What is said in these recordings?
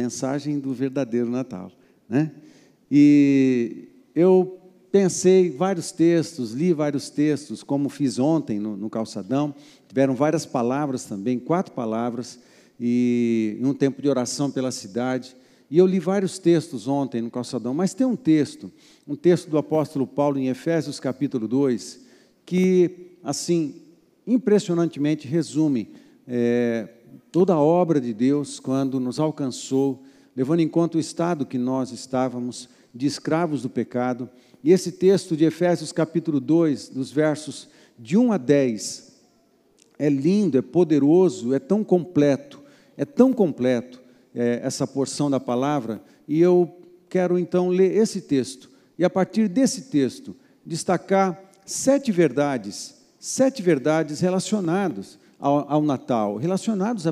mensagem do verdadeiro Natal, né? E eu pensei vários textos, li vários textos, como fiz ontem no, no calçadão. Tiveram várias palavras também, quatro palavras, e um tempo de oração pela cidade. E eu li vários textos ontem no calçadão, mas tem um texto, um texto do apóstolo Paulo em Efésios capítulo 2, que, assim, impressionantemente resume é, toda a obra de Deus quando nos alcançou, levando em conta o estado que nós estávamos, de escravos do pecado. E esse texto de Efésios capítulo 2, dos versos de 1 a 10, é lindo, é poderoso, é tão completo, é tão completo é, essa porção da palavra, e eu quero então ler esse texto, e a partir desse texto, destacar sete verdades, sete verdades relacionadas ao, ao Natal, relacionados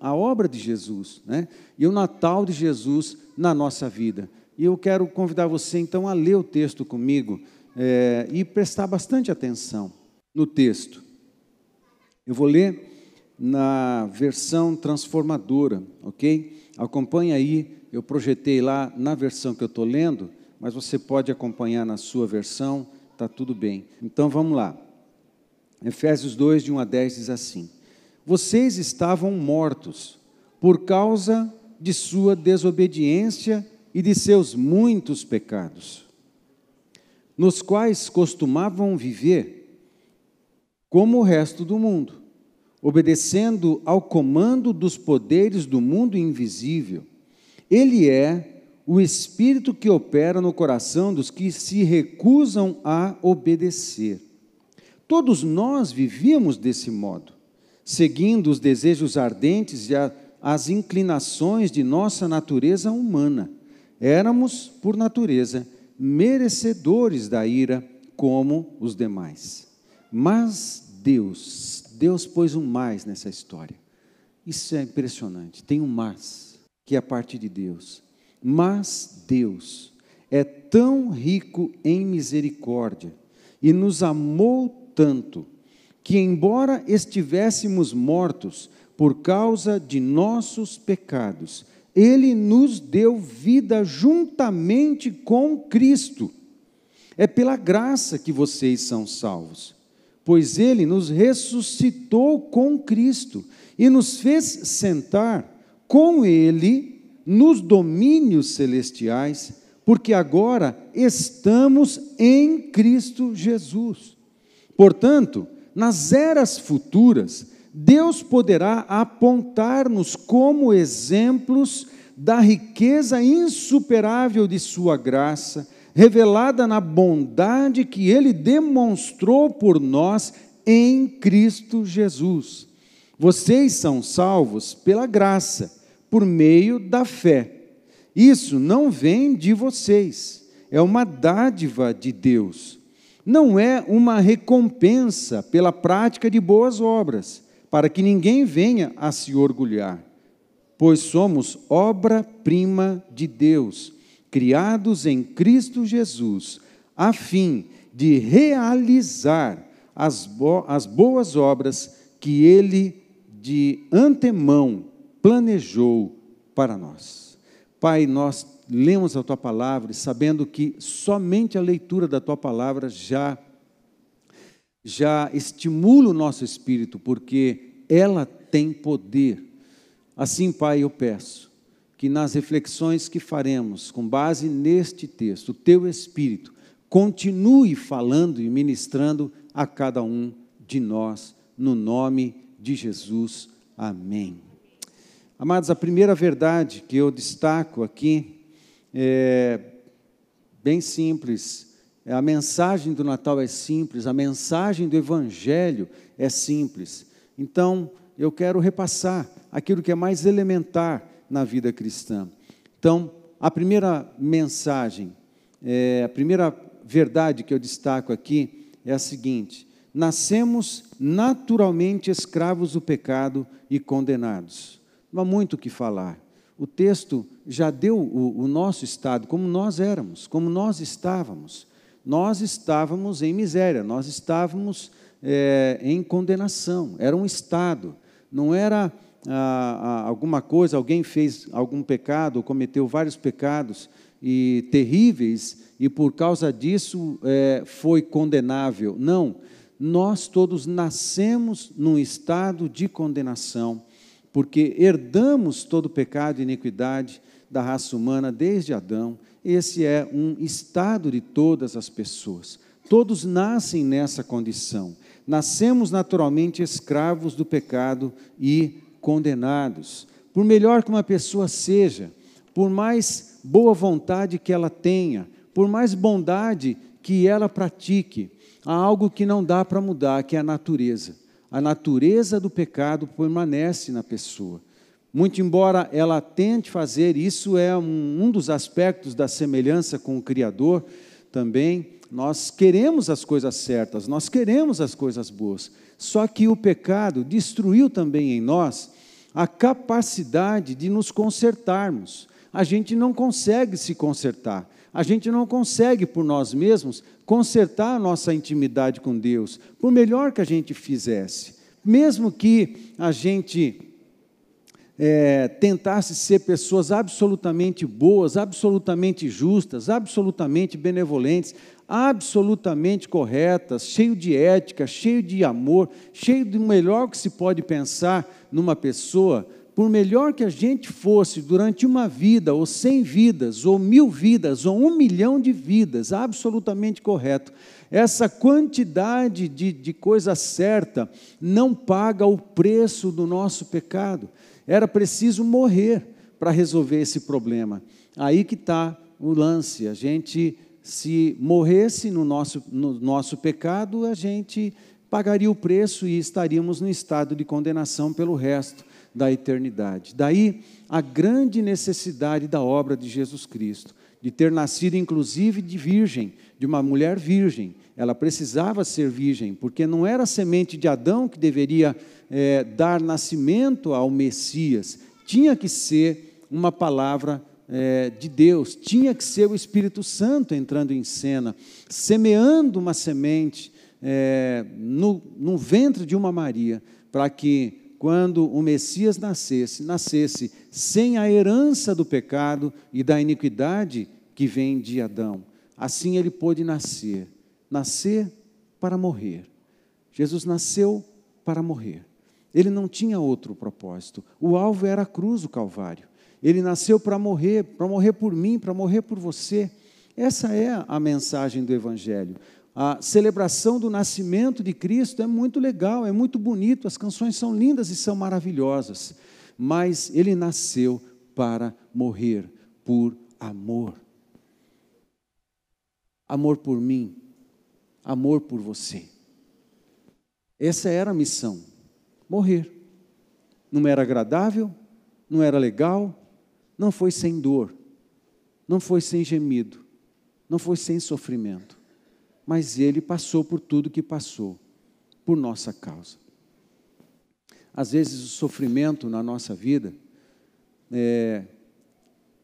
à obra de Jesus, né? e o Natal de Jesus na nossa vida. E eu quero convidar você então a ler o texto comigo é, e prestar bastante atenção no texto. Eu vou ler na versão transformadora, ok? Acompanhe aí, eu projetei lá na versão que eu estou lendo, mas você pode acompanhar na sua versão, está tudo bem. Então vamos lá. Efésios 2, de 1 a 10 diz assim: Vocês estavam mortos por causa de sua desobediência e de seus muitos pecados, nos quais costumavam viver como o resto do mundo, obedecendo ao comando dos poderes do mundo invisível. Ele é o espírito que opera no coração dos que se recusam a obedecer. Todos nós vivíamos desse modo, seguindo os desejos ardentes e as inclinações de nossa natureza humana éramos, por natureza, merecedores da ira como os demais. Mas Deus, Deus pôs um mais nessa história. Isso é impressionante. Tem um mas, que é a parte de Deus. Mas Deus é tão rico em misericórdia e nos amou tanto que, embora estivéssemos mortos por causa de nossos pecados, ele nos deu vida juntamente com Cristo. É pela graça que vocês são salvos, pois Ele nos ressuscitou com Cristo e nos fez sentar com Ele nos domínios celestiais, porque agora estamos em Cristo Jesus. Portanto, nas eras futuras, Deus poderá apontar-nos como exemplos da riqueza insuperável de Sua graça, revelada na bondade que Ele demonstrou por nós em Cristo Jesus. Vocês são salvos pela graça, por meio da fé. Isso não vem de vocês, é uma dádiva de Deus. Não é uma recompensa pela prática de boas obras para que ninguém venha a se orgulhar, pois somos obra-prima de Deus, criados em Cristo Jesus, a fim de realizar as, bo as boas obras que Ele de antemão planejou para nós. Pai, nós lemos a tua palavra sabendo que somente a leitura da tua palavra já já estimula o nosso espírito, porque ela tem poder. Assim, Pai, eu peço que nas reflexões que faremos, com base neste texto, o teu espírito continue falando e ministrando a cada um de nós, no nome de Jesus. Amém. Amados, a primeira verdade que eu destaco aqui é bem simples a mensagem do Natal é simples, a mensagem do Evangelho é simples. Então, eu quero repassar aquilo que é mais elementar na vida cristã. Então, a primeira mensagem, é, a primeira verdade que eu destaco aqui é a seguinte: nascemos naturalmente escravos do pecado e condenados. Não há muito o que falar. O texto já deu o, o nosso estado, como nós éramos, como nós estávamos. Nós estávamos em miséria, nós estávamos é, em condenação, era um estado, não era ah, ah, alguma coisa, alguém fez algum pecado, cometeu vários pecados e terríveis, e por causa disso é, foi condenável. Não, nós todos nascemos num estado de condenação, porque herdamos todo o pecado e iniquidade da raça humana desde Adão. Esse é um estado de todas as pessoas. Todos nascem nessa condição. Nascemos naturalmente escravos do pecado e condenados. Por melhor que uma pessoa seja, por mais boa vontade que ela tenha, por mais bondade que ela pratique, há algo que não dá para mudar, que é a natureza. A natureza do pecado permanece na pessoa. Muito embora ela tente fazer, isso é um, um dos aspectos da semelhança com o Criador também. Nós queremos as coisas certas, nós queremos as coisas boas. Só que o pecado destruiu também em nós a capacidade de nos consertarmos. A gente não consegue se consertar. A gente não consegue por nós mesmos consertar a nossa intimidade com Deus, por melhor que a gente fizesse. Mesmo que a gente é, tentasse ser pessoas absolutamente boas, absolutamente justas, absolutamente benevolentes, absolutamente corretas, cheio de ética, cheio de amor, cheio do melhor que se pode pensar numa pessoa, por melhor que a gente fosse durante uma vida, ou cem vidas, ou mil vidas, ou um milhão de vidas, absolutamente correto, essa quantidade de, de coisa certa não paga o preço do nosso pecado. Era preciso morrer para resolver esse problema. Aí que está o lance. A gente, se morresse no nosso, no nosso pecado, a gente pagaria o preço e estaríamos no estado de condenação pelo resto da eternidade. Daí a grande necessidade da obra de Jesus Cristo, de ter nascido inclusive de virgem, de uma mulher virgem. Ela precisava ser virgem, porque não era a semente de Adão que deveria é, dar nascimento ao Messias, tinha que ser uma palavra é, de Deus, tinha que ser o Espírito Santo entrando em cena, semeando uma semente é, no, no ventre de uma Maria, para que quando o Messias nascesse, nascesse sem a herança do pecado e da iniquidade que vem de Adão. Assim ele pôde nascer, nascer para morrer. Jesus nasceu para morrer. Ele não tinha outro propósito. O alvo era a cruz, o Calvário. Ele nasceu para morrer, para morrer por mim, para morrer por você. Essa é a mensagem do Evangelho a celebração do nascimento de Cristo é muito legal, é muito bonito, as canções são lindas e são maravilhosas, mas ele nasceu para morrer por amor. Amor por mim, amor por você. Essa era a missão: morrer. Não era agradável, não era legal, não foi sem dor, não foi sem gemido, não foi sem sofrimento mas ele passou por tudo que passou, por nossa causa. Às vezes o sofrimento na nossa vida é,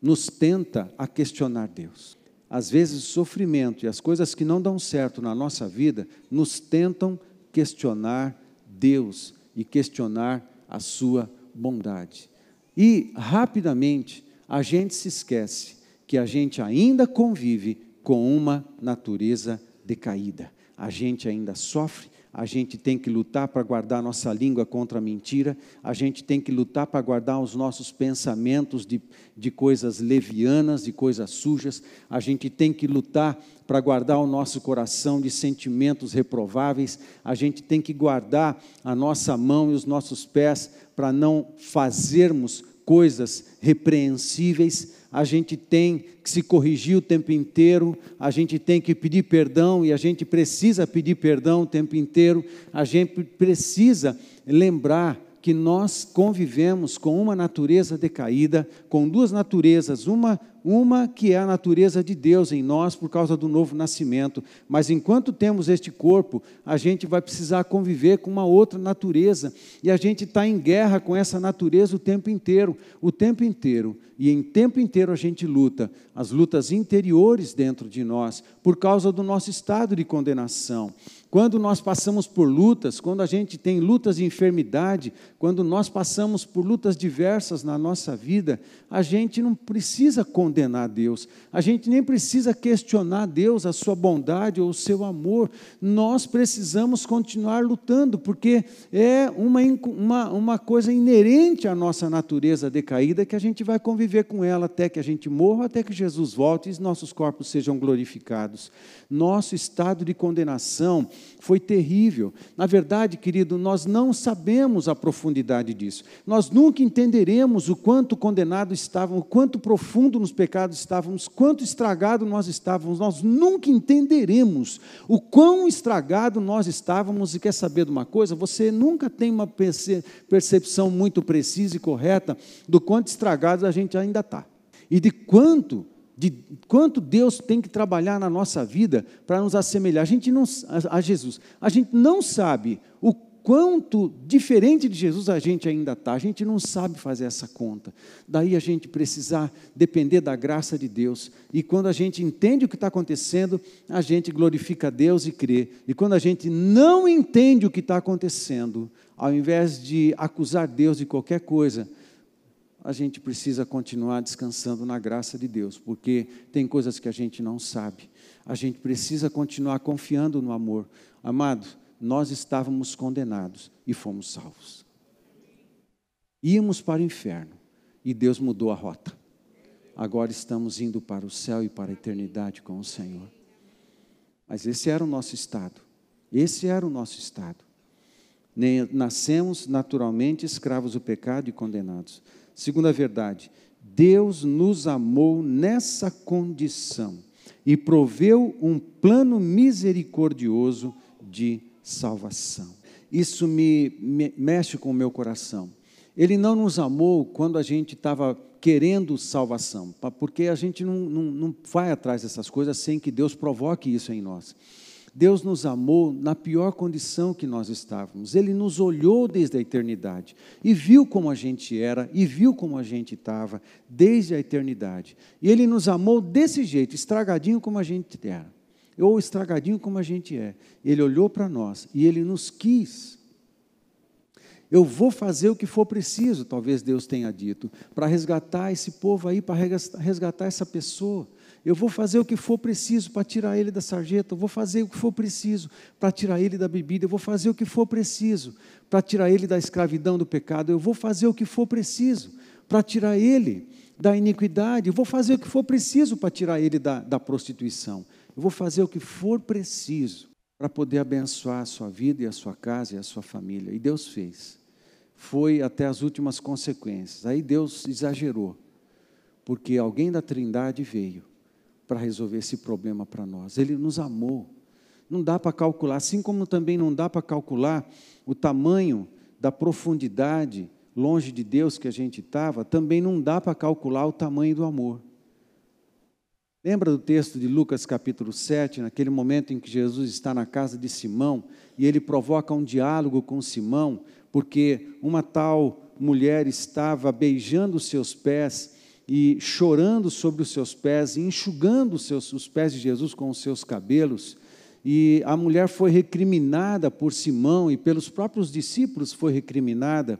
nos tenta a questionar Deus. Às vezes o sofrimento e as coisas que não dão certo na nossa vida nos tentam questionar Deus e questionar a sua bondade. E rapidamente a gente se esquece que a gente ainda convive com uma natureza decaída. A gente ainda sofre, a gente tem que lutar para guardar nossa língua contra a mentira, a gente tem que lutar para guardar os nossos pensamentos de, de coisas levianas, de coisas sujas, a gente tem que lutar para guardar o nosso coração de sentimentos reprováveis, a gente tem que guardar a nossa mão e os nossos pés para não fazermos coisas repreensíveis, a gente tem que se corrigir o tempo inteiro, a gente tem que pedir perdão e a gente precisa pedir perdão o tempo inteiro, a gente precisa lembrar que nós convivemos com uma natureza decaída, com duas naturezas, uma uma que é a natureza de Deus em nós por causa do novo nascimento, mas enquanto temos este corpo, a gente vai precisar conviver com uma outra natureza, e a gente está em guerra com essa natureza o tempo inteiro, o tempo inteiro, e em tempo inteiro a gente luta, as lutas interiores dentro de nós, por causa do nosso estado de condenação. Quando nós passamos por lutas, quando a gente tem lutas de enfermidade, quando nós passamos por lutas diversas na nossa vida, a gente não precisa condenar Deus, a gente nem precisa questionar Deus, a sua bondade ou o seu amor. Nós precisamos continuar lutando, porque é uma, uma, uma coisa inerente à nossa natureza decaída que a gente vai conviver com ela até que a gente morra, até que Jesus volte e nossos corpos sejam glorificados. Nosso estado de condenação foi terrível. Na verdade, querido, nós não sabemos a profundidade disso. Nós nunca entenderemos o quanto condenado estávamos, o quanto profundo nos pecados estávamos, quanto estragado nós estávamos. Nós nunca entenderemos o quão estragado nós estávamos. E quer saber de uma coisa? Você nunca tem uma percepção muito precisa e correta do quanto estragado a gente ainda está. E de quanto de quanto Deus tem que trabalhar na nossa vida para nos assemelhar. A gente não a, Jesus. A gente não sabe o quanto diferente de Jesus a gente ainda está. A gente não sabe fazer essa conta. Daí a gente precisar depender da graça de Deus. E quando a gente entende o que está acontecendo, a gente glorifica a Deus e crê. E quando a gente não entende o que está acontecendo, ao invés de acusar Deus de qualquer coisa, a gente precisa continuar descansando na graça de Deus, porque tem coisas que a gente não sabe. A gente precisa continuar confiando no amor. Amado, nós estávamos condenados e fomos salvos. Íamos para o inferno e Deus mudou a rota. Agora estamos indo para o céu e para a eternidade com o Senhor. Mas esse era o nosso estado. Esse era o nosso estado. Nascemos naturalmente escravos do pecado e condenados. Segunda verdade, Deus nos amou nessa condição e proveu um plano misericordioso de salvação. Isso me, me mexe com o meu coração. Ele não nos amou quando a gente estava querendo salvação, porque a gente não, não, não vai atrás dessas coisas sem que Deus provoque isso em nós. Deus nos amou na pior condição que nós estávamos. Ele nos olhou desde a eternidade e viu como a gente era e viu como a gente estava desde a eternidade. E Ele nos amou desse jeito, estragadinho como a gente era, ou estragadinho como a gente é. Ele olhou para nós e Ele nos quis. Eu vou fazer o que for preciso, talvez Deus tenha dito, para resgatar esse povo aí, para resgatar essa pessoa. Eu vou fazer o que for preciso para tirar ele da sarjeta, eu vou fazer o que for preciso para tirar ele da bebida, eu vou fazer o que for preciso para tirar ele da escravidão do pecado, eu vou fazer o que for preciso para tirar ele da iniquidade, eu vou fazer o que for preciso para tirar ele da, da prostituição, eu vou fazer o que for preciso para poder abençoar a sua vida e a sua casa e a sua família. E Deus fez. Foi até as últimas consequências. Aí Deus exagerou, porque alguém da Trindade veio para resolver esse problema para nós. Ele nos amou. Não dá para calcular, assim como também não dá para calcular o tamanho da profundidade longe de Deus que a gente estava, também não dá para calcular o tamanho do amor. Lembra do texto de Lucas capítulo 7, naquele momento em que Jesus está na casa de Simão e ele provoca um diálogo com Simão, porque uma tal mulher estava beijando os seus pés e chorando sobre os seus pés, e enxugando os, seus, os pés de Jesus com os seus cabelos. E a mulher foi recriminada por Simão e pelos próprios discípulos foi recriminada.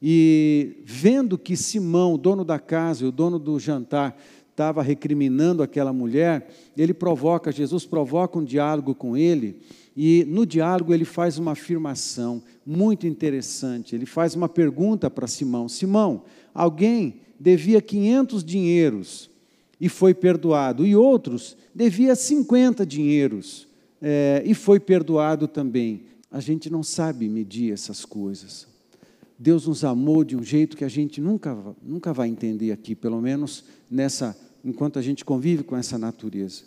E vendo que Simão, o dono da casa e o dono do jantar, estava recriminando aquela mulher, ele provoca, Jesus provoca um diálogo com ele, e no diálogo ele faz uma afirmação muito interessante. Ele faz uma pergunta para Simão: Simão, alguém devia 500 dinheiros e foi perdoado, e outros devia 50 dinheiros é, e foi perdoado também. A gente não sabe medir essas coisas. Deus nos amou de um jeito que a gente nunca, nunca vai entender aqui, pelo menos nessa, enquanto a gente convive com essa natureza.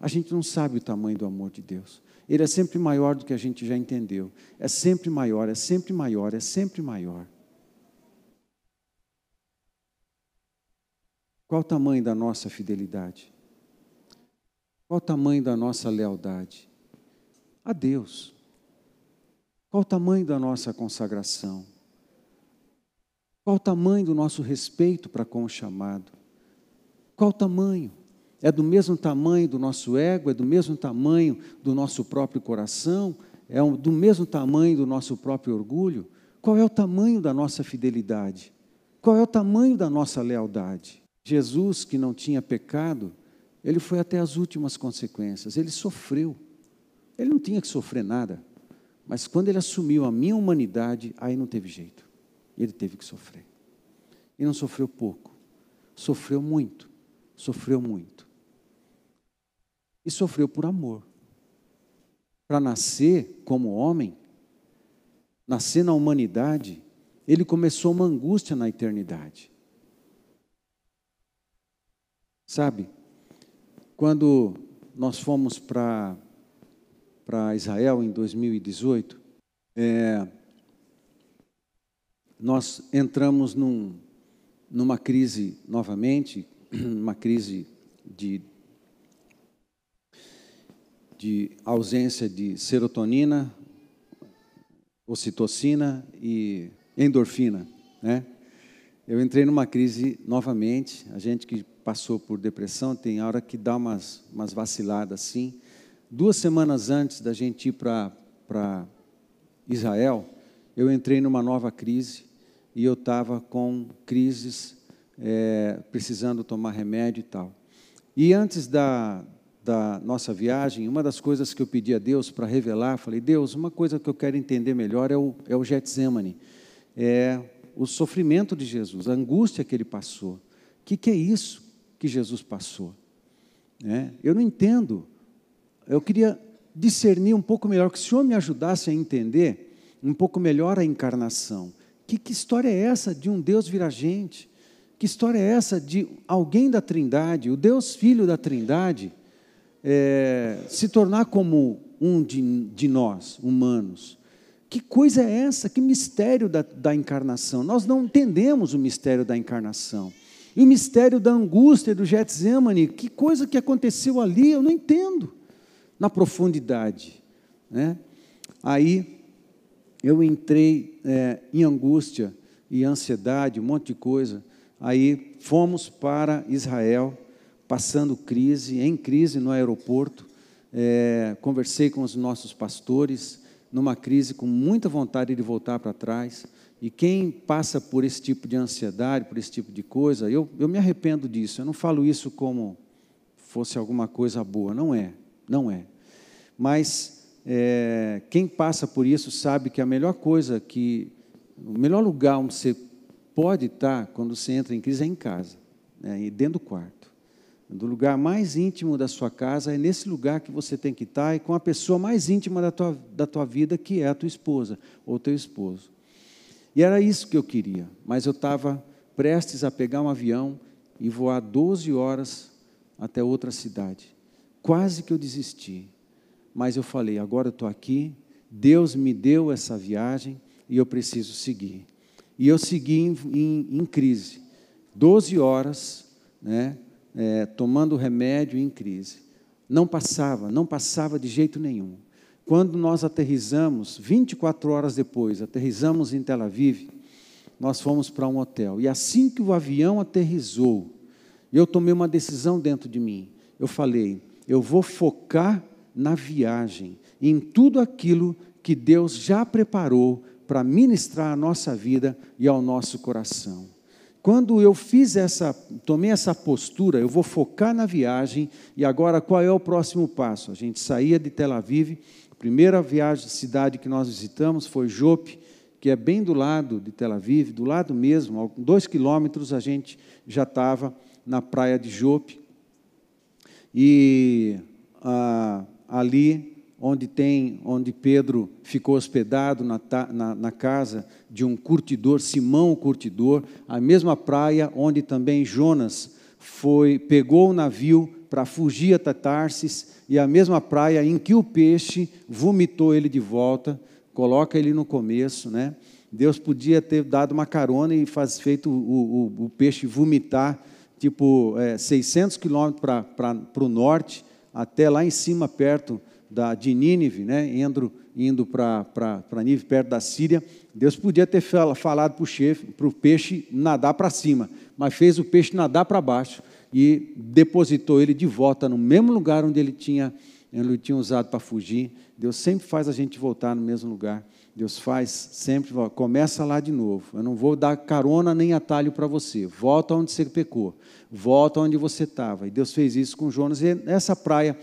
A gente não sabe o tamanho do amor de Deus. Ele é sempre maior do que a gente já entendeu. É sempre maior, é sempre maior, é sempre maior. Qual o tamanho da nossa fidelidade? Qual o tamanho da nossa lealdade? A Deus. Qual o tamanho da nossa consagração? Qual o tamanho do nosso respeito para com o chamado? Qual o tamanho? É do mesmo tamanho do nosso ego? É do mesmo tamanho do nosso próprio coração? É do mesmo tamanho do nosso próprio orgulho? Qual é o tamanho da nossa fidelidade? Qual é o tamanho da nossa lealdade? Jesus, que não tinha pecado, ele foi até as últimas consequências, ele sofreu. Ele não tinha que sofrer nada, mas quando ele assumiu a minha humanidade, aí não teve jeito. Ele teve que sofrer. E não sofreu pouco, sofreu muito, sofreu muito. E sofreu por amor. Para nascer como homem, nascer na humanidade, ele começou uma angústia na eternidade. Sabe, quando nós fomos para Israel em 2018, é, nós entramos num, numa crise novamente, uma crise de, de ausência de serotonina, ocitocina e endorfina, né? Eu entrei numa crise novamente, a gente que passou por depressão tem hora que dá umas, umas vaciladas assim. Duas semanas antes da gente ir para Israel, eu entrei numa nova crise e eu estava com crises, é, precisando tomar remédio e tal. E antes da, da nossa viagem, uma das coisas que eu pedi a Deus para revelar, falei, Deus, uma coisa que eu quero entender melhor é o, é o Getsemane, é o sofrimento de Jesus, a angústia que ele passou. O que, que é isso que Jesus passou? É, eu não entendo. Eu queria discernir um pouco melhor, que o Senhor me ajudasse a entender um pouco melhor a encarnação. Que, que história é essa de um Deus vir a gente? Que história é essa de alguém da Trindade, o Deus Filho da Trindade, é, se tornar como um de, de nós, humanos? Que coisa é essa? Que mistério da, da encarnação? Nós não entendemos o mistério da encarnação. E o mistério da angústia do Getsemane, que coisa que aconteceu ali, eu não entendo na profundidade. Né? Aí eu entrei é, em angústia e ansiedade, um monte de coisa. Aí fomos para Israel, passando crise, em crise no aeroporto. É, conversei com os nossos pastores, numa crise com muita vontade de voltar para trás. E quem passa por esse tipo de ansiedade, por esse tipo de coisa, eu, eu me arrependo disso. Eu não falo isso como fosse alguma coisa boa. Não é, não é. Mas é, quem passa por isso sabe que a melhor coisa que, o melhor lugar onde você pode estar quando você entra em crise é em casa, né, dentro do quarto. Do lugar mais íntimo da sua casa é nesse lugar que você tem que estar e com a pessoa mais íntima da tua, da tua vida, que é a tua esposa ou teu esposo. E era isso que eu queria, mas eu estava prestes a pegar um avião e voar 12 horas até outra cidade. Quase que eu desisti mas eu falei: agora eu estou aqui, Deus me deu essa viagem e eu preciso seguir. E eu segui em, em, em crise, 12 horas, né, é, tomando remédio em crise. Não passava, não passava de jeito nenhum. Quando nós aterrizamos, 24 horas depois, aterrizamos em Tel Aviv, nós fomos para um hotel. E assim que o avião aterrizou, eu tomei uma decisão dentro de mim. Eu falei: eu vou focar na viagem, em tudo aquilo que Deus já preparou para ministrar à nossa vida e ao nosso coração. Quando eu fiz essa, tomei essa postura, eu vou focar na viagem e agora qual é o próximo passo? A gente saía de Tel Aviv, a primeira viagem cidade que nós visitamos foi Jope, que é bem do lado de Tel Aviv, do lado mesmo, dois quilômetros a gente já estava na praia de Jope. E ah, ali onde tem, onde Pedro ficou hospedado na, na, na, casa de um curtidor, Simão o curtidor, a mesma praia onde também Jonas foi, pegou o navio para fugir até Tarsis, e a mesma praia em que o peixe vomitou ele de volta, coloca ele no começo, né? Deus podia ter dado uma carona e faz, feito o, o, o peixe vomitar tipo é, 600 quilômetros para o norte, até lá em cima, perto da, de Nínive, né, indo, indo para Nínive, perto da Síria, Deus podia ter falado para o peixe nadar para cima, mas fez o peixe nadar para baixo e depositou ele de volta no mesmo lugar onde ele tinha, ele tinha usado para fugir. Deus sempre faz a gente voltar no mesmo lugar. Deus faz sempre, começa lá de novo. Eu não vou dar carona nem atalho para você. Volta onde você pecou. Volta onde você estava. E Deus fez isso com Jonas. E nessa praia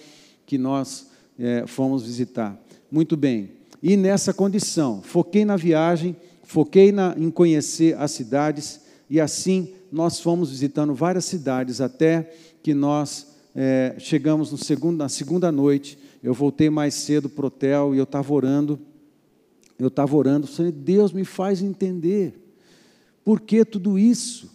que nós é, fomos visitar. Muito bem. E nessa condição, foquei na viagem, foquei na, em conhecer as cidades. E assim nós fomos visitando várias cidades até que nós é, chegamos no segundo, na segunda noite. Eu voltei mais cedo para o hotel e eu estava orando eu estava orando, falei, Deus me faz entender por que tudo isso.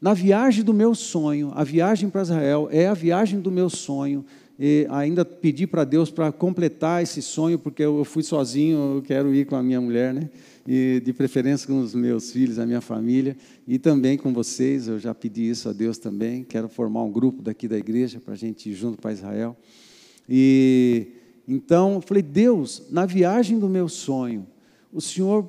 Na viagem do meu sonho, a viagem para Israel é a viagem do meu sonho. E ainda pedi para Deus para completar esse sonho, porque eu fui sozinho, eu quero ir com a minha mulher, né? E de preferência com os meus filhos, a minha família, e também com vocês. Eu já pedi isso a Deus também. Quero formar um grupo daqui da igreja para a gente ir junto para Israel. E então, falei, Deus, na viagem do meu sonho, o Senhor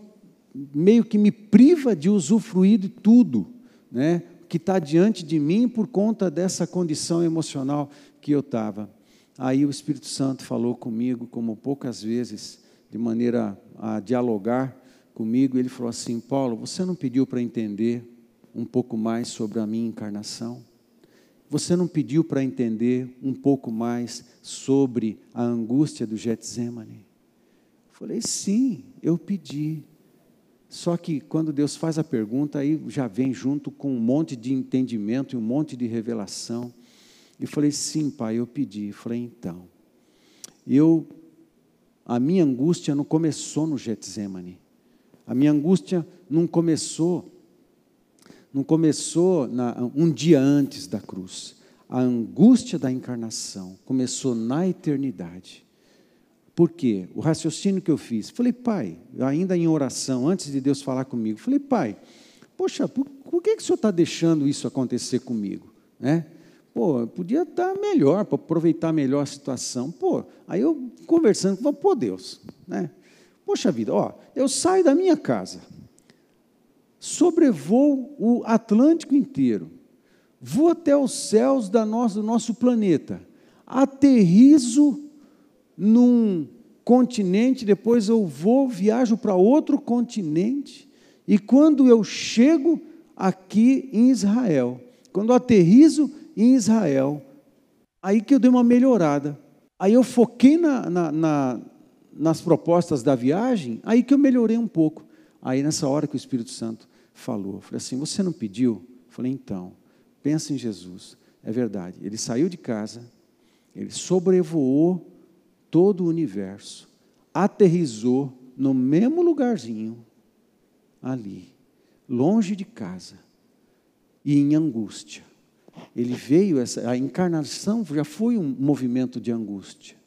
meio que me priva de usufruir de tudo, né? Que está diante de mim por conta dessa condição emocional que eu estava. Aí o Espírito Santo falou comigo, como poucas vezes, de maneira a dialogar comigo. Ele falou assim: Paulo, você não pediu para entender um pouco mais sobre a minha encarnação? Você não pediu para entender um pouco mais sobre a angústia do Getsemane? Falei, sim, eu pedi. Só que quando Deus faz a pergunta, aí já vem junto com um monte de entendimento e um monte de revelação. E falei, sim, pai, eu pedi. Falei, então, eu, a minha angústia não começou no Getsemane. A minha angústia não começou não começou na, um dia antes da cruz. A angústia da encarnação começou na eternidade. Por quê? O raciocínio que eu fiz. Falei, pai, ainda em oração, antes de Deus falar comigo, falei, pai, poxa, por, por que, que o senhor está deixando isso acontecer comigo? Né? Pô, podia estar melhor, para aproveitar melhor a situação. Pô, aí eu conversando, pô, Deus, né? Poxa vida, ó, eu saio da minha casa, sobrevoo o Atlântico inteiro, vou até os céus da nossa, do nosso planeta, aterrizo num continente, depois eu vou, viajo para outro continente, e quando eu chego aqui em Israel, quando eu aterrizo em Israel, aí que eu dei uma melhorada. Aí eu foquei na, na, na, nas propostas da viagem, aí que eu melhorei um pouco. Aí nessa hora que o Espírito Santo falou, eu falei assim: Você não pediu? Eu falei: Então, pensa em Jesus. É verdade. Ele saiu de casa, ele sobrevoou todo o universo, aterrizou no mesmo lugarzinho, ali, longe de casa e em angústia. Ele veio, essa, a encarnação já foi um movimento de angústia,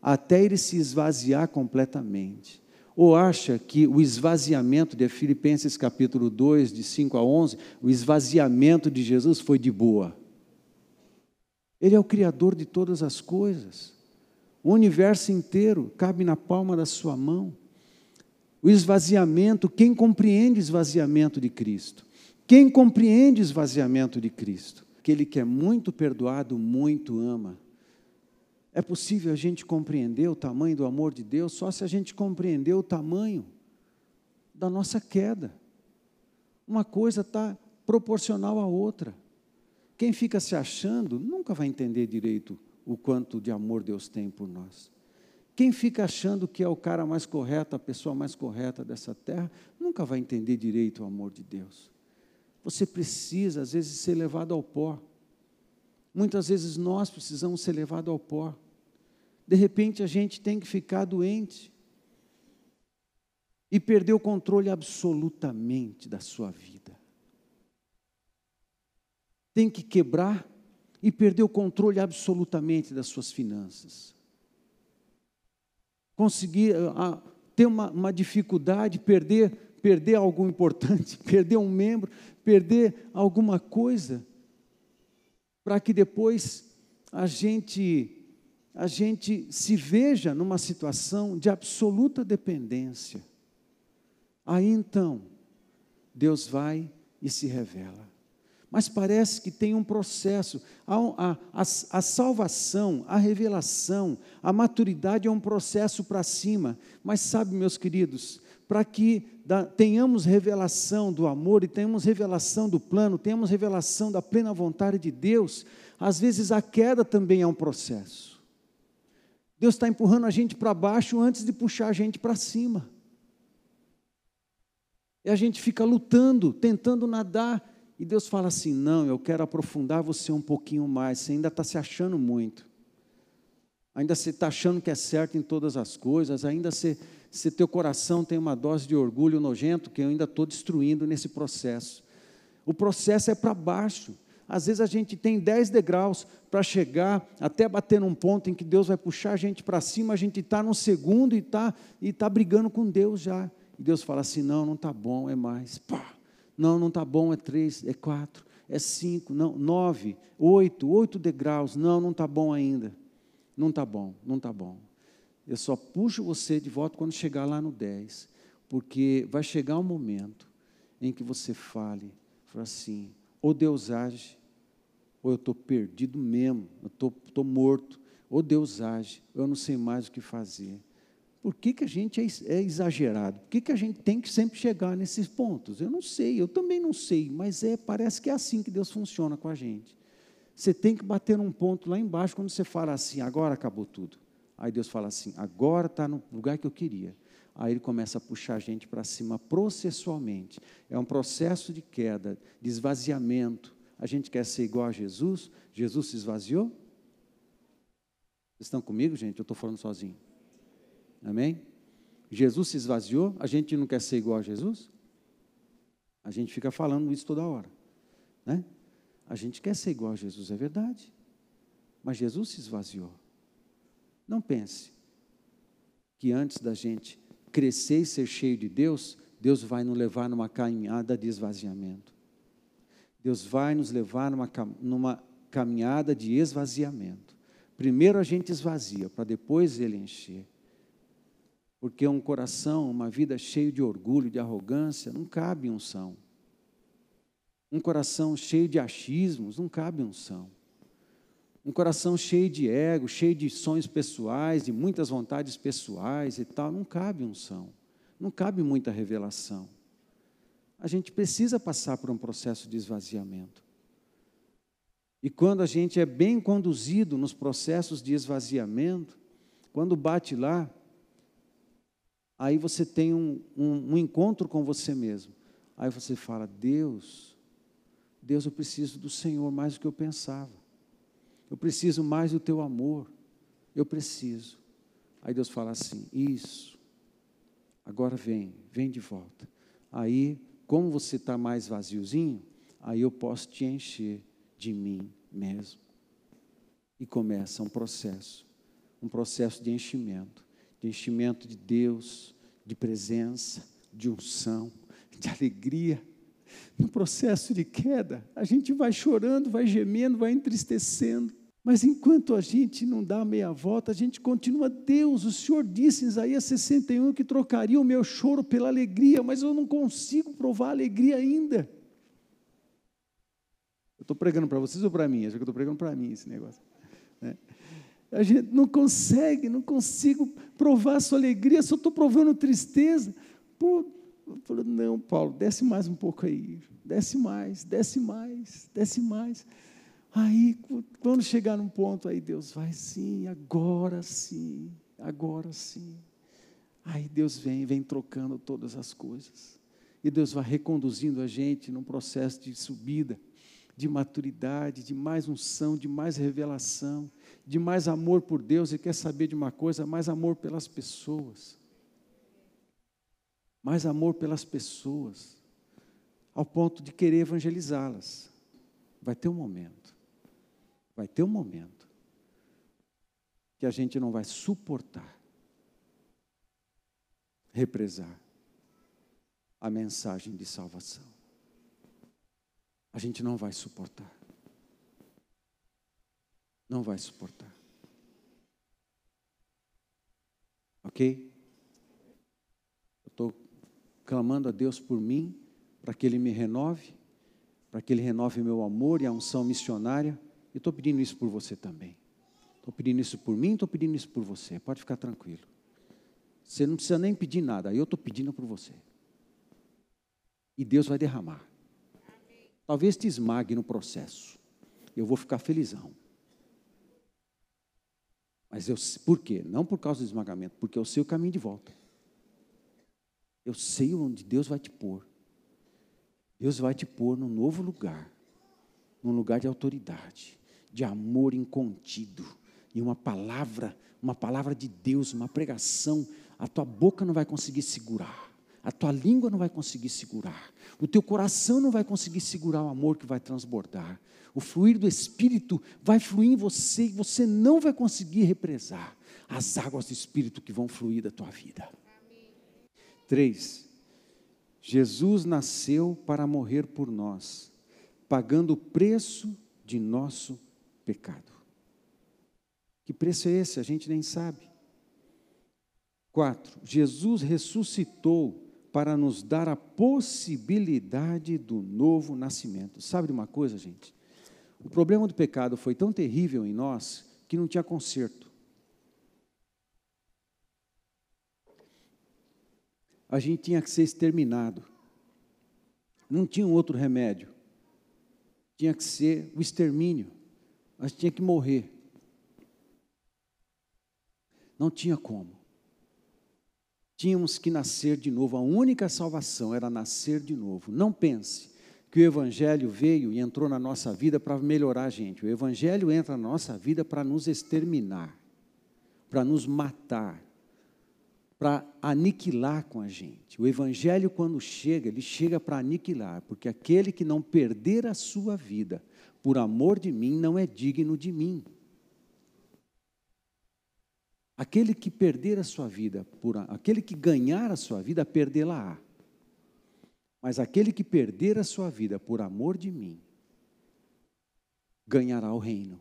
até ele se esvaziar completamente. Ou acha que o esvaziamento de Filipenses capítulo 2, de 5 a 11, o esvaziamento de Jesus foi de boa? Ele é o Criador de todas as coisas. O universo inteiro cabe na palma da sua mão. O esvaziamento, quem compreende o esvaziamento de Cristo? Quem compreende o esvaziamento de Cristo? Aquele que é muito perdoado, muito ama. É possível a gente compreender o tamanho do amor de Deus só se a gente compreender o tamanho da nossa queda. Uma coisa está proporcional à outra. Quem fica se achando nunca vai entender direito o quanto de amor Deus tem por nós. Quem fica achando que é o cara mais correto, a pessoa mais correta dessa terra, nunca vai entender direito o amor de Deus. Você precisa, às vezes, ser levado ao pó. Muitas vezes nós precisamos ser levados ao pó. De repente a gente tem que ficar doente e perder o controle absolutamente da sua vida. Tem que quebrar e perder o controle absolutamente das suas finanças. Conseguir uh, ter uma, uma dificuldade, perder, perder algo importante, perder um membro, perder alguma coisa para que depois a gente a gente se veja numa situação de absoluta dependência. Aí então, Deus vai e se revela. Mas parece que tem um processo. A, a, a, a salvação, a revelação, a maturidade é um processo para cima. Mas sabe, meus queridos, para que da, tenhamos revelação do amor e tenhamos revelação do plano, tenhamos revelação da plena vontade de Deus, às vezes a queda também é um processo. Deus está empurrando a gente para baixo antes de puxar a gente para cima. E a gente fica lutando, tentando nadar, e Deus fala assim: não, eu quero aprofundar você um pouquinho mais, você ainda está se achando muito. Ainda você está achando que é certo em todas as coisas, ainda você, se teu coração tem uma dose de orgulho nojento que eu ainda estou destruindo nesse processo. O processo é para baixo. Às vezes a gente tem dez degraus para chegar até bater num ponto em que Deus vai puxar a gente para cima, a gente está no segundo e está e tá brigando com Deus já. E Deus fala assim: não, não está bom, é mais. Pá. Não, não está bom, é três, é quatro, é cinco, não, nove, oito, oito degraus. Não, não está bom ainda. Não está bom, não está bom. Eu só puxo você de volta quando chegar lá no dez, porque vai chegar um momento em que você fale, fala assim, ou Deus age, ou eu estou perdido mesmo, eu estou morto, ou Deus age, ou eu não sei mais o que fazer. Por que, que a gente é, é exagerado? Por que, que a gente tem que sempre chegar nesses pontos? Eu não sei, eu também não sei, mas é, parece que é assim que Deus funciona com a gente. Você tem que bater num ponto lá embaixo quando você fala assim, agora acabou tudo. Aí Deus fala assim, agora está no lugar que eu queria. Aí ele começa a puxar a gente para cima processualmente. É um processo de queda, de esvaziamento. A gente quer ser igual a Jesus. Jesus se esvaziou? Vocês estão comigo, gente? Eu estou falando sozinho. Amém? Jesus se esvaziou, a gente não quer ser igual a Jesus? A gente fica falando isso toda hora, né? A gente quer ser igual a Jesus, é verdade. Mas Jesus se esvaziou. Não pense que antes da gente crescer e ser cheio de Deus, Deus vai nos levar numa caminhada de esvaziamento. Deus vai nos levar numa, numa caminhada de esvaziamento. Primeiro a gente esvazia, para depois ele encher. Porque um coração, uma vida cheio de orgulho, de arrogância, não cabe unção. Um coração cheio de achismos, não cabe unção. Um coração cheio de ego, cheio de sonhos pessoais, de muitas vontades pessoais e tal, não cabe unção. Não cabe muita revelação. A gente precisa passar por um processo de esvaziamento. E quando a gente é bem conduzido nos processos de esvaziamento, quando bate lá, Aí você tem um, um, um encontro com você mesmo. Aí você fala: Deus, Deus, eu preciso do Senhor mais do que eu pensava. Eu preciso mais do teu amor. Eu preciso. Aí Deus fala assim: Isso. Agora vem, vem de volta. Aí, como você está mais vaziozinho, aí eu posso te encher de mim mesmo. E começa um processo, um processo de enchimento de enchimento de Deus, de presença, de unção, de alegria. No processo de queda, a gente vai chorando, vai gemendo, vai entristecendo. Mas enquanto a gente não dá meia volta, a gente continua, Deus, o Senhor disse em Isaías 61 que trocaria o meu choro pela alegria, mas eu não consigo provar alegria ainda. Eu estou pregando para vocês ou para mim? Acho que eu estou pregando para mim esse negócio. Né? A gente não consegue, não consigo provar sua alegria, só estou provando tristeza. Pô, eu não, Paulo, desce mais um pouco aí, desce mais, desce mais, desce mais. Aí, quando chegar num ponto, aí Deus vai sim, agora sim, agora sim. Aí Deus vem, vem trocando todas as coisas. E Deus vai reconduzindo a gente num processo de subida, de maturidade, de mais unção, de mais revelação de mais amor por Deus e quer saber de uma coisa, mais amor pelas pessoas. Mais amor pelas pessoas, ao ponto de querer evangelizá-las. Vai ter um momento, vai ter um momento, que a gente não vai suportar represar a mensagem de salvação. A gente não vai suportar. Não vai suportar. Ok? Eu estou clamando a Deus por mim, para que Ele me renove, para que Ele renove meu amor e a unção missionária. E estou pedindo isso por você também. Estou pedindo isso por mim, estou pedindo isso por você. Pode ficar tranquilo. Você não precisa nem pedir nada, eu estou pedindo por você. E Deus vai derramar. Talvez te esmague no processo. Eu vou ficar felizão. Mas eu, por quê? Não por causa do esmagamento, porque eu sei o caminho de volta. Eu sei onde Deus vai te pôr. Deus vai te pôr num novo lugar, num lugar de autoridade, de amor incontido, e uma palavra, uma palavra de Deus, uma pregação, a tua boca não vai conseguir segurar, a tua língua não vai conseguir segurar, o teu coração não vai conseguir segurar o amor que vai transbordar, o fluir do Espírito vai fluir em você e você não vai conseguir represar as águas do Espírito que vão fluir da tua vida. Três, Jesus nasceu para morrer por nós, pagando o preço de nosso pecado. Que preço é esse? A gente nem sabe. Quatro, Jesus ressuscitou para nos dar a possibilidade do novo nascimento. Sabe de uma coisa, gente? O problema do pecado foi tão terrível em nós que não tinha conserto. A gente tinha que ser exterminado. Não tinha um outro remédio. Tinha que ser o extermínio. Mas tinha que morrer. Não tinha como. Tínhamos que nascer de novo. A única salvação era nascer de novo. Não pense que o Evangelho veio e entrou na nossa vida para melhorar a gente. O Evangelho entra na nossa vida para nos exterminar, para nos matar, para aniquilar com a gente. O Evangelho, quando chega, ele chega para aniquilar, porque aquele que não perder a sua vida por amor de mim não é digno de mim. Aquele que perder a sua vida, por, aquele que ganhar a sua vida, perdê-la-á. Mas aquele que perder a sua vida por amor de mim, ganhará o reino.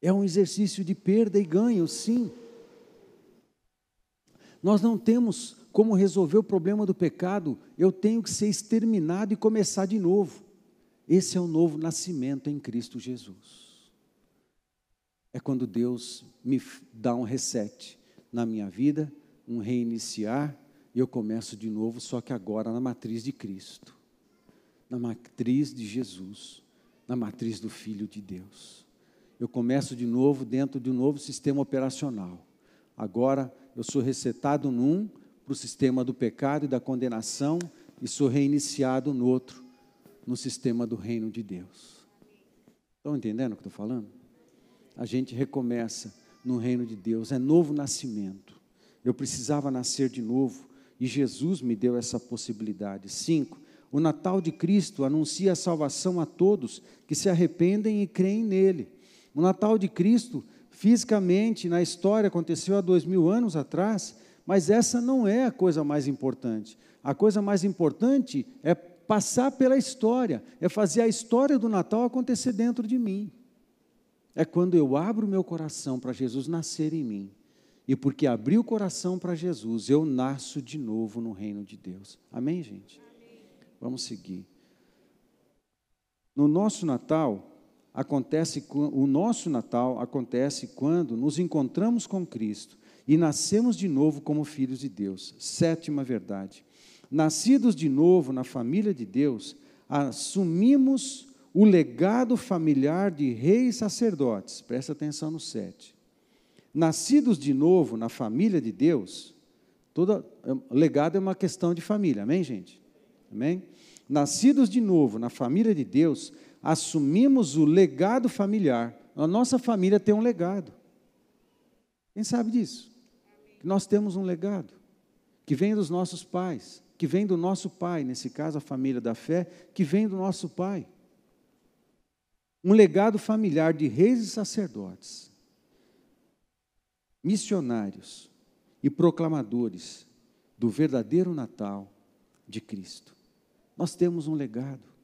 É um exercício de perda e ganho, sim. Nós não temos como resolver o problema do pecado, eu tenho que ser exterminado e começar de novo. Esse é o novo nascimento em Cristo Jesus é quando Deus me dá um reset na minha vida, um reiniciar, e eu começo de novo, só que agora na matriz de Cristo, na matriz de Jesus, na matriz do Filho de Deus. Eu começo de novo dentro de um novo sistema operacional. Agora eu sou resetado num para o sistema do pecado e da condenação e sou reiniciado no outro, no sistema do reino de Deus. Estão entendendo o que estou falando? a gente recomeça no reino de Deus, é novo nascimento. Eu precisava nascer de novo e Jesus me deu essa possibilidade. Cinco, o Natal de Cristo anuncia a salvação a todos que se arrependem e creem nele. O Natal de Cristo, fisicamente, na história, aconteceu há dois mil anos atrás, mas essa não é a coisa mais importante. A coisa mais importante é passar pela história, é fazer a história do Natal acontecer dentro de mim é quando eu abro meu coração para Jesus nascer em mim. E porque abri o coração para Jesus, eu nasço de novo no reino de Deus. Amém, gente? Amém. Vamos seguir. No nosso Natal, acontece o nosso Natal acontece quando nos encontramos com Cristo e nascemos de novo como filhos de Deus. Sétima verdade. Nascidos de novo na família de Deus, assumimos o legado familiar de reis sacerdotes, presta atenção no 7. Nascidos de novo na família de Deus, toda, legado é uma questão de família, amém, gente? Amém? Nascidos de novo na família de Deus, assumimos o legado familiar. A nossa família tem um legado. Quem sabe disso? Que nós temos um legado que vem dos nossos pais, que vem do nosso pai, nesse caso a família da fé, que vem do nosso pai um legado familiar de reis e sacerdotes, missionários e proclamadores do verdadeiro Natal de Cristo. Nós temos um legado.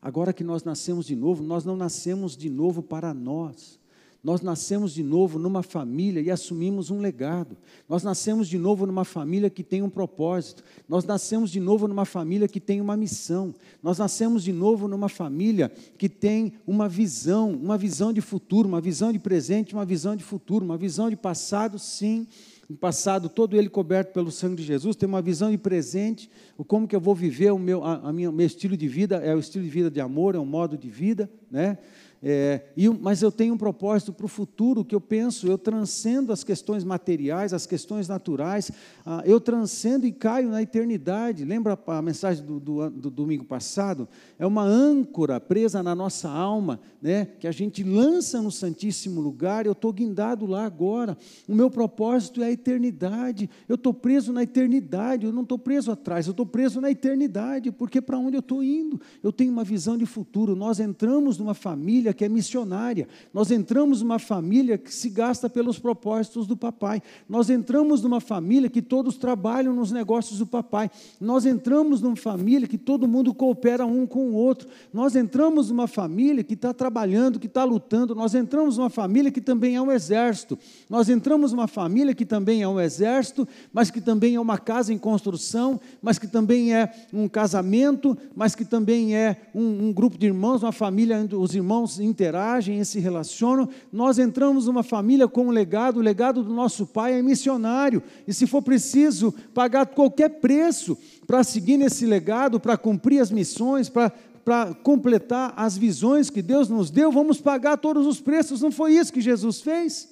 Agora que nós nascemos de novo, nós não nascemos de novo para nós. Nós nascemos de novo numa família e assumimos um legado. Nós nascemos de novo numa família que tem um propósito. Nós nascemos de novo numa família que tem uma missão. Nós nascemos de novo numa família que tem uma visão, uma visão de futuro, uma visão de presente, uma visão de futuro, uma visão de passado, sim, um passado todo ele coberto pelo sangue de Jesus, tem uma visão de presente, o como que eu vou viver o meu, a, a minha, meu estilo de vida, é o estilo de vida de amor, é um modo de vida, né? É, e, mas eu tenho um propósito para o futuro que eu penso, eu transcendo as questões materiais, as questões naturais, ah, eu transcendo e caio na eternidade. Lembra a mensagem do, do, do, domingo passado? É uma âncora presa na nossa alma, né, que a gente lança no Santíssimo Lugar, eu estou guindado lá agora. O meu propósito é a eternidade, eu estou preso na eternidade, eu não estou preso atrás, eu estou preso na eternidade, porque para onde eu estou indo? Eu tenho uma visão de futuro. Nós entramos numa família família que é missionária. Nós entramos numa família que se gasta pelos propósitos do papai. Nós entramos numa família que todos trabalham nos negócios do papai. Nós entramos numa família que todo mundo coopera um com o outro. Nós entramos numa família que está trabalhando, que está lutando. Nós entramos numa família que também é um exército. Nós entramos numa família que também é um exército, mas que também é uma casa em construção, mas que também é um casamento, mas que também é um, um grupo de irmãos, uma família onde os irmãos interagem e se relacionam, nós entramos numa família com um legado, o legado do nosso pai é missionário, e se for preciso pagar qualquer preço para seguir nesse legado, para cumprir as missões, para para completar as visões que Deus nos deu, vamos pagar todos os preços. Não foi isso que Jesus fez?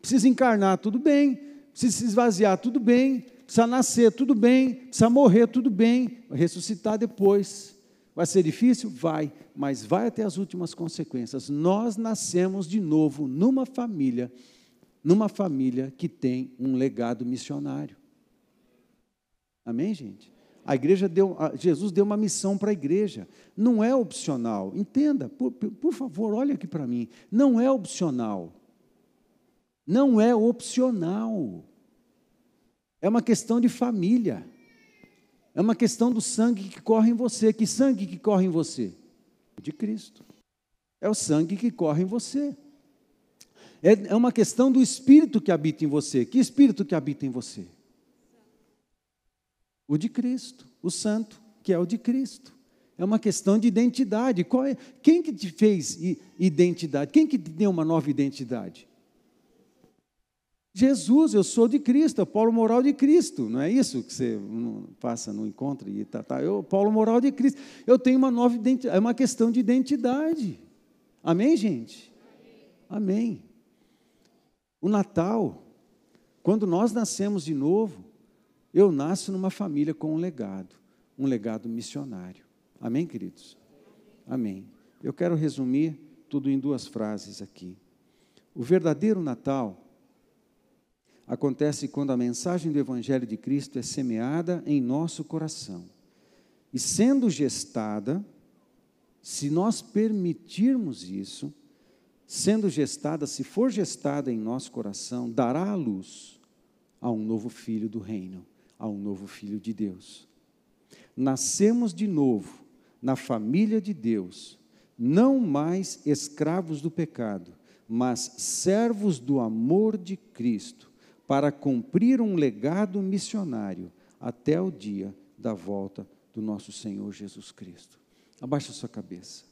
Precisa encarnar, tudo bem. Precisa se esvaziar, tudo bem. Precisa nascer, tudo bem. Precisa morrer, tudo bem. Ressuscitar depois. Vai ser difícil? Vai, mas vai até as últimas consequências. Nós nascemos de novo numa família, numa família que tem um legado missionário. Amém, gente? A igreja deu, Jesus deu uma missão para a igreja. Não é opcional. Entenda, por, por favor, olha aqui para mim. Não é opcional. Não é opcional. É uma questão de família. É uma questão do sangue que corre em você. Que sangue que corre em você? De Cristo. É o sangue que corre em você. É, é uma questão do espírito que habita em você. Que espírito que habita em você? O de Cristo, o santo, que é o de Cristo. É uma questão de identidade. É, quem que te fez identidade? Quem que te deu uma nova identidade? Jesus, eu sou de Cristo, é Paulo moral de Cristo, não é isso que você passa no encontro e tá, tá, eu, Paulo moral de Cristo. Eu tenho uma nova identidade, é uma questão de identidade. Amém, gente? Amém. O Natal, quando nós nascemos de novo, eu nasço numa família com um legado, um legado missionário. Amém, queridos? Amém. Eu quero resumir tudo em duas frases aqui. O verdadeiro Natal acontece quando a mensagem do Evangelho de Cristo é semeada em nosso coração. E sendo gestada, se nós permitirmos isso, sendo gestada, se for gestada em nosso coração, dará a luz a um novo filho do reino, a um novo filho de Deus. Nascemos de novo na família de Deus, não mais escravos do pecado, mas servos do amor de Cristo para cumprir um legado missionário até o dia da volta do nosso Senhor Jesus Cristo. Abaixa sua cabeça.